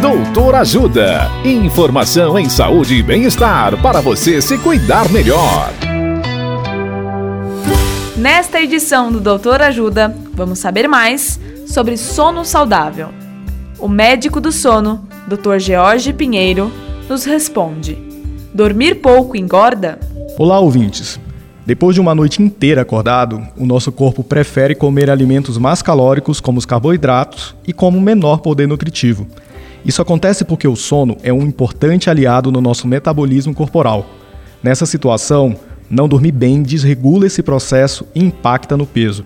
Doutor Ajuda. Informação em saúde e bem-estar para você se cuidar melhor. Nesta edição do Doutor Ajuda, vamos saber mais sobre sono saudável. O médico do sono, Dr. George Pinheiro, nos responde: Dormir pouco engorda? Olá, ouvintes. Depois de uma noite inteira acordado, o nosso corpo prefere comer alimentos mais calóricos, como os carboidratos, e com menor poder nutritivo. Isso acontece porque o sono é um importante aliado no nosso metabolismo corporal. Nessa situação, não dormir bem desregula esse processo e impacta no peso.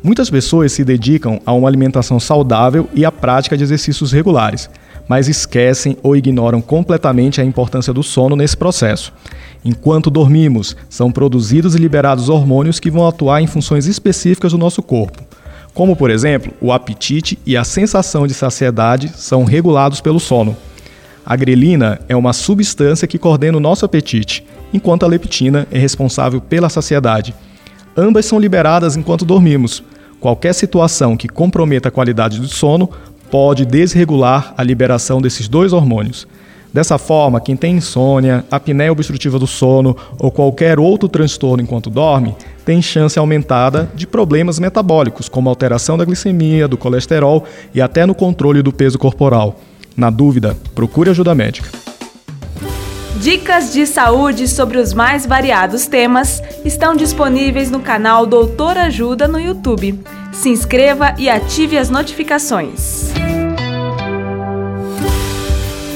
Muitas pessoas se dedicam a uma alimentação saudável e à prática de exercícios regulares, mas esquecem ou ignoram completamente a importância do sono nesse processo. Enquanto dormimos, são produzidos e liberados hormônios que vão atuar em funções específicas do nosso corpo. Como, por exemplo, o apetite e a sensação de saciedade são regulados pelo sono. A grelina é uma substância que coordena o nosso apetite, enquanto a leptina é responsável pela saciedade. Ambas são liberadas enquanto dormimos. Qualquer situação que comprometa a qualidade do sono pode desregular a liberação desses dois hormônios. Dessa forma, quem tem insônia, apneia obstrutiva do sono ou qualquer outro transtorno enquanto dorme, tem chance aumentada de problemas metabólicos, como alteração da glicemia, do colesterol e até no controle do peso corporal. Na dúvida, procure ajuda médica. Dicas de saúde sobre os mais variados temas estão disponíveis no canal Doutor Ajuda no YouTube. Se inscreva e ative as notificações.